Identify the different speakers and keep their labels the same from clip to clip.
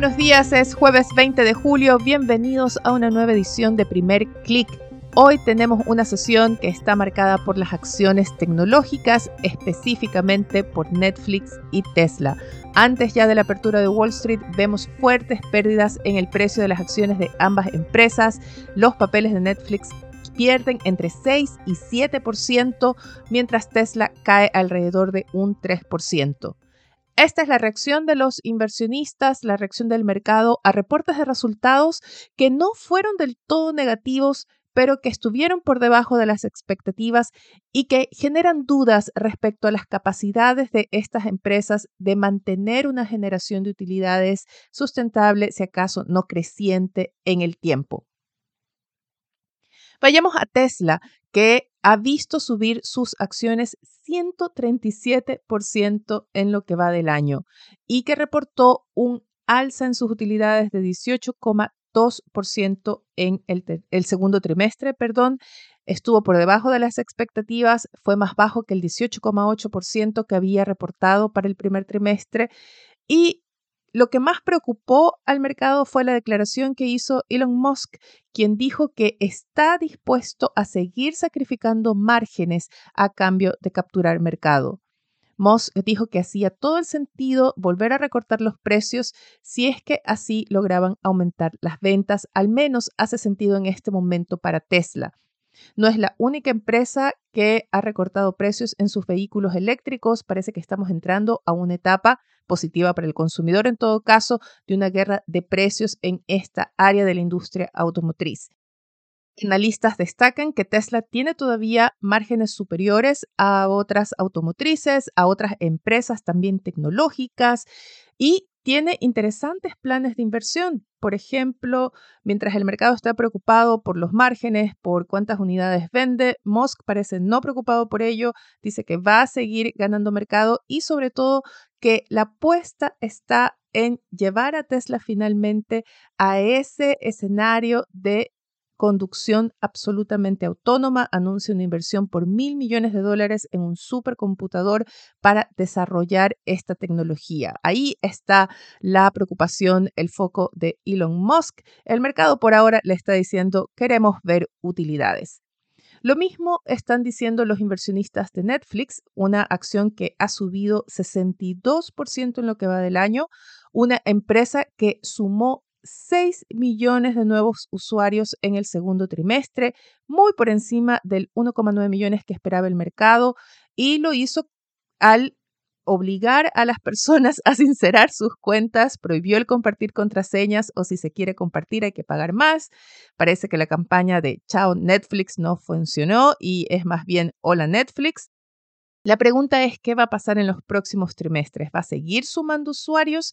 Speaker 1: Buenos días, es jueves 20 de julio, bienvenidos a una nueva edición de Primer Click. Hoy tenemos una sesión que está marcada por las acciones tecnológicas, específicamente por Netflix y Tesla. Antes ya de la apertura de Wall Street vemos fuertes pérdidas en el precio de las acciones de ambas empresas. Los papeles de Netflix pierden entre 6 y 7%, mientras Tesla cae alrededor de un 3%. Esta es la reacción de los inversionistas, la reacción del mercado a reportes de resultados que no fueron del todo negativos, pero que estuvieron por debajo de las expectativas y que generan dudas respecto a las capacidades de estas empresas de mantener una generación de utilidades sustentable, si acaso no creciente en el tiempo. Vayamos a Tesla, que ha visto subir sus acciones 137% en lo que va del año y que reportó un alza en sus utilidades de 18,2% en el, segundo trimestre, perdón, estuvo por debajo de las expectativas, fue más bajo que el 18,8% que había reportado para el primer trimestre y lo que más preocupó al mercado fue la declaración que hizo Elon Musk, quien dijo que está dispuesto a seguir sacrificando márgenes a cambio de capturar mercado. Musk dijo que hacía todo el sentido volver a recortar los precios si es que así lograban aumentar las ventas, al menos hace sentido en este momento para Tesla. No es la única empresa que ha recortado precios en sus vehículos eléctricos. Parece que estamos entrando a una etapa positiva para el consumidor, en todo caso, de una guerra de precios en esta área de la industria automotriz. Analistas destacan que Tesla tiene todavía márgenes superiores a otras automotrices, a otras empresas también tecnológicas y tiene interesantes planes de inversión. Por ejemplo, mientras el mercado está preocupado por los márgenes, por cuántas unidades vende, Musk parece no preocupado por ello, dice que va a seguir ganando mercado y sobre todo que la apuesta está en llevar a Tesla finalmente a ese escenario de conducción absolutamente autónoma, anuncia una inversión por mil millones de dólares en un supercomputador para desarrollar esta tecnología. Ahí está la preocupación, el foco de Elon Musk. El mercado por ahora le está diciendo queremos ver utilidades. Lo mismo están diciendo los inversionistas de Netflix, una acción que ha subido 62% en lo que va del año, una empresa que sumó 6 millones de nuevos usuarios en el segundo trimestre, muy por encima del 1,9 millones que esperaba el mercado, y lo hizo al obligar a las personas a sincerar sus cuentas, prohibió el compartir contraseñas o si se quiere compartir hay que pagar más. Parece que la campaña de Chao Netflix no funcionó y es más bien Hola Netflix. La pregunta es qué va a pasar en los próximos trimestres. ¿Va a seguir sumando usuarios?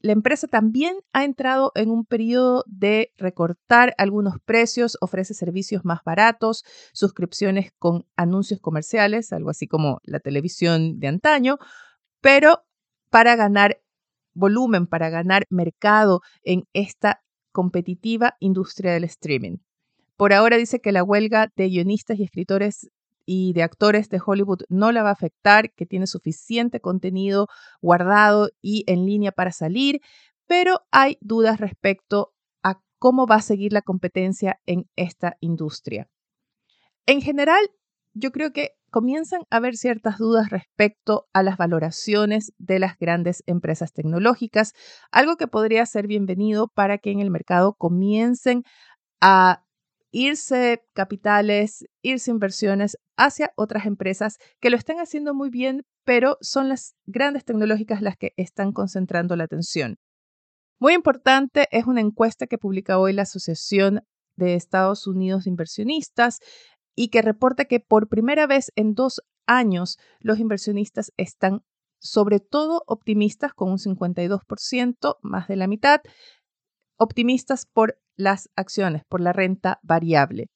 Speaker 1: La empresa también ha entrado en un periodo de recortar algunos precios, ofrece servicios más baratos, suscripciones con anuncios comerciales, algo así como la televisión de antaño, pero para ganar volumen, para ganar mercado en esta competitiva industria del streaming. Por ahora dice que la huelga de guionistas y escritores y de actores de Hollywood no la va a afectar, que tiene suficiente contenido guardado y en línea para salir, pero hay dudas respecto a cómo va a seguir la competencia en esta industria. En general, yo creo que comienzan a haber ciertas dudas respecto a las valoraciones de las grandes empresas tecnológicas, algo que podría ser bienvenido para que en el mercado comiencen a irse capitales, irse inversiones hacia otras empresas que lo están haciendo muy bien, pero son las grandes tecnológicas las que están concentrando la atención. Muy importante es una encuesta que publica hoy la Asociación de Estados Unidos de Inversionistas y que reporta que por primera vez en dos años los inversionistas están sobre todo optimistas con un 52%, más de la mitad, optimistas por las acciones, por la renta variable.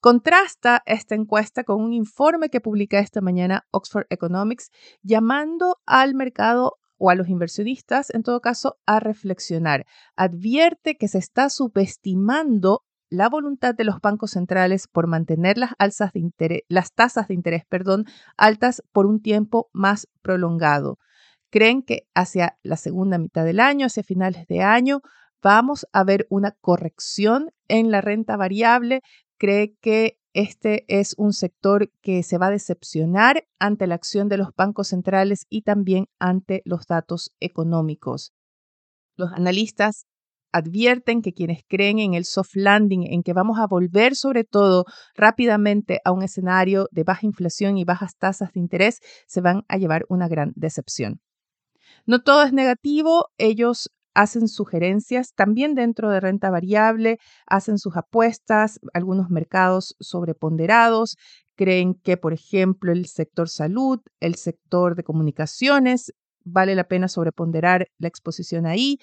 Speaker 1: Contrasta esta encuesta con un informe que publica esta mañana Oxford Economics llamando al mercado o a los inversionistas, en todo caso, a reflexionar. Advierte que se está subestimando la voluntad de los bancos centrales por mantener las, de las tasas de interés perdón, altas por un tiempo más prolongado. Creen que hacia la segunda mitad del año, hacia finales de año, vamos a ver una corrección en la renta variable. Cree que este es un sector que se va a decepcionar ante la acción de los bancos centrales y también ante los datos económicos. Los analistas advierten que quienes creen en el soft landing, en que vamos a volver sobre todo rápidamente a un escenario de baja inflación y bajas tasas de interés, se van a llevar una gran decepción. No todo es negativo, ellos hacen sugerencias también dentro de renta variable, hacen sus apuestas, algunos mercados sobreponderados, creen que, por ejemplo, el sector salud, el sector de comunicaciones, vale la pena sobreponderar la exposición ahí.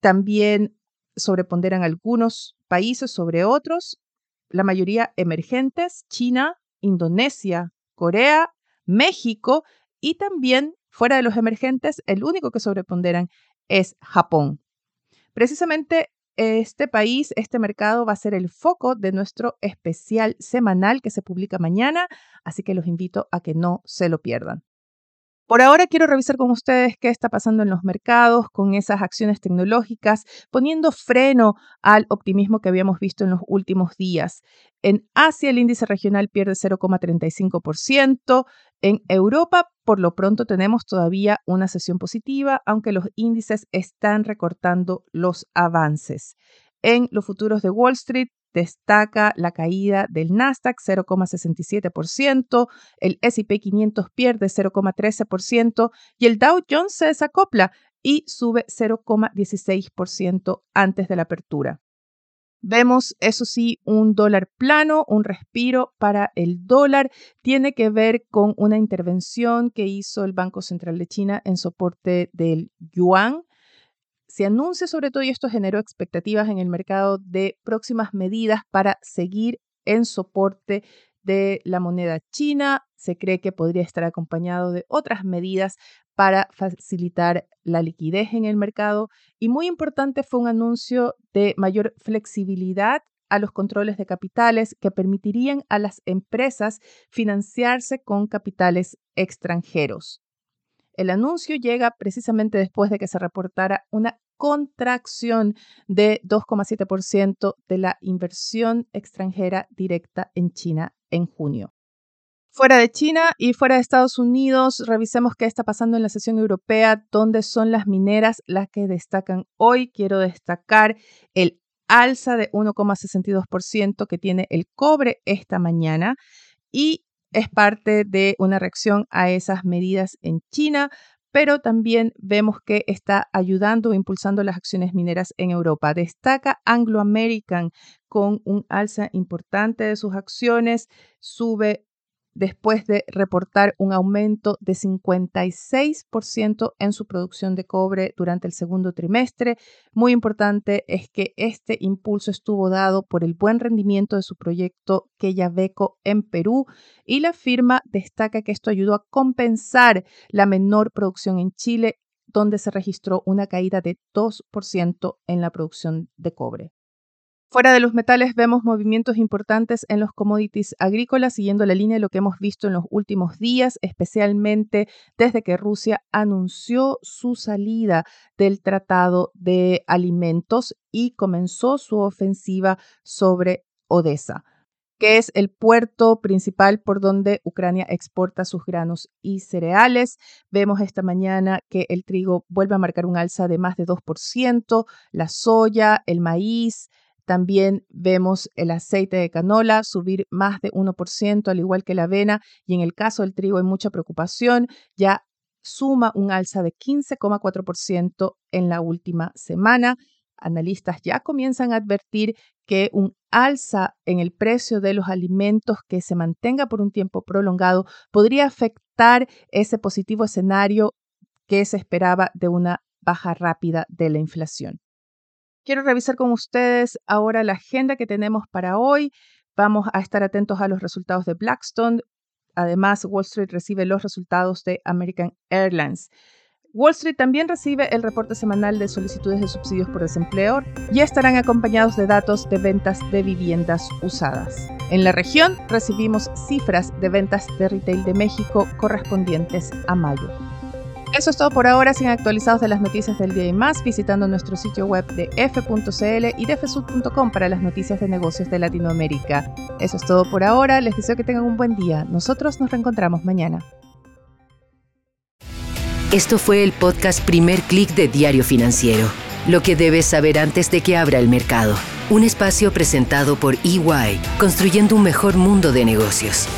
Speaker 1: También sobreponderan algunos países sobre otros, la mayoría emergentes, China, Indonesia, Corea, México y también fuera de los emergentes, el único que sobreponderan es Japón. Precisamente este país, este mercado va a ser el foco de nuestro especial semanal que se publica mañana, así que los invito a que no se lo pierdan. Por ahora quiero revisar con ustedes qué está pasando en los mercados con esas acciones tecnológicas, poniendo freno al optimismo que habíamos visto en los últimos días. En Asia el índice regional pierde 0,35%. En Europa, por lo pronto, tenemos todavía una sesión positiva, aunque los índices están recortando los avances. En los futuros de Wall Street, destaca la caída del Nasdaq 0,67%, el S&P 500 pierde 0,13% y el Dow Jones se desacopla y sube 0,16% antes de la apertura. Vemos, eso sí, un dólar plano, un respiro para el dólar. Tiene que ver con una intervención que hizo el Banco Central de China en soporte del yuan se anuncia sobre todo y esto generó expectativas en el mercado de próximas medidas para seguir en soporte de la moneda china. Se cree que podría estar acompañado de otras medidas para facilitar la liquidez en el mercado. Y muy importante fue un anuncio de mayor flexibilidad a los controles de capitales que permitirían a las empresas financiarse con capitales extranjeros. El anuncio llega precisamente después de que se reportara una contracción de 2,7% de la inversión extranjera directa en China en junio. Fuera de China y fuera de Estados Unidos, revisemos qué está pasando en la sesión europea, dónde son las mineras las que destacan hoy. Quiero destacar el alza de 1,62% que tiene el cobre esta mañana y es parte de una reacción a esas medidas en China, pero también vemos que está ayudando o impulsando las acciones mineras en Europa. Destaca Anglo American con un alza importante de sus acciones, sube después de reportar un aumento de 56% en su producción de cobre durante el segundo trimestre. Muy importante es que este impulso estuvo dado por el buen rendimiento de su proyecto Quellaveco en Perú y la firma destaca que esto ayudó a compensar la menor producción en Chile donde se registró una caída de 2% en la producción de cobre. Fuera de los metales vemos movimientos importantes en los commodities agrícolas, siguiendo la línea de lo que hemos visto en los últimos días, especialmente desde que Rusia anunció su salida del Tratado de Alimentos y comenzó su ofensiva sobre Odessa que es el puerto principal por donde Ucrania exporta sus granos y cereales. Vemos esta mañana que el trigo vuelve a marcar un alza de más de 2%, la soya, el maíz, también vemos el aceite de canola subir más de 1%, al igual que la avena, y en el caso del trigo hay mucha preocupación, ya suma un alza de 15,4% en la última semana. Analistas ya comienzan a advertir que un alza en el precio de los alimentos que se mantenga por un tiempo prolongado podría afectar ese positivo escenario que se esperaba de una baja rápida de la inflación. Quiero revisar con ustedes ahora la agenda que tenemos para hoy. vamos a estar atentos a los resultados de Blackstone. Además, Wall Street recibe los resultados de American Airlines. Wall Street también recibe el reporte semanal de solicitudes de subsidios por desempleo y estarán acompañados de datos de ventas de viviendas usadas. En la región recibimos cifras de ventas de retail de México correspondientes a mayo. Eso es todo por ahora, sin actualizados de las noticias del día y más, visitando nuestro sitio web de f.cl y de fsud.com para las noticias de negocios de Latinoamérica. Eso es todo por ahora, les deseo que tengan un buen día. Nosotros nos reencontramos mañana.
Speaker 2: Esto fue el podcast Primer Click de Diario Financiero, lo que debes saber antes de que abra el mercado. Un espacio presentado por EY, construyendo un mejor mundo de negocios.